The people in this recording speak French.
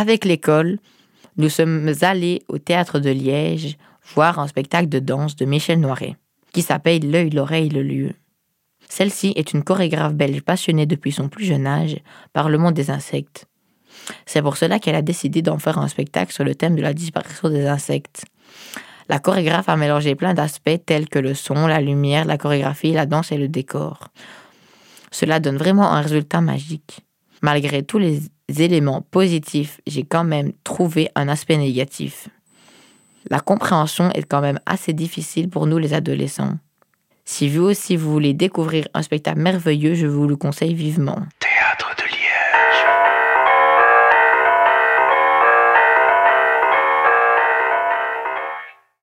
Avec l'école, nous sommes allés au théâtre de Liège voir un spectacle de danse de Michel Noiret, qui s'appelle L'œil, l'oreille, le lieu. Celle-ci est une chorégraphe belge passionnée depuis son plus jeune âge par le monde des insectes. C'est pour cela qu'elle a décidé d'en faire un spectacle sur le thème de la disparition des insectes. La chorégraphe a mélangé plein d'aspects tels que le son, la lumière, la chorégraphie, la danse et le décor. Cela donne vraiment un résultat magique. Malgré tous les éléments positifs, j'ai quand même trouvé un aspect négatif. La compréhension est quand même assez difficile pour nous les adolescents. Si vous aussi vous voulez découvrir un spectacle merveilleux, je vous le conseille vivement.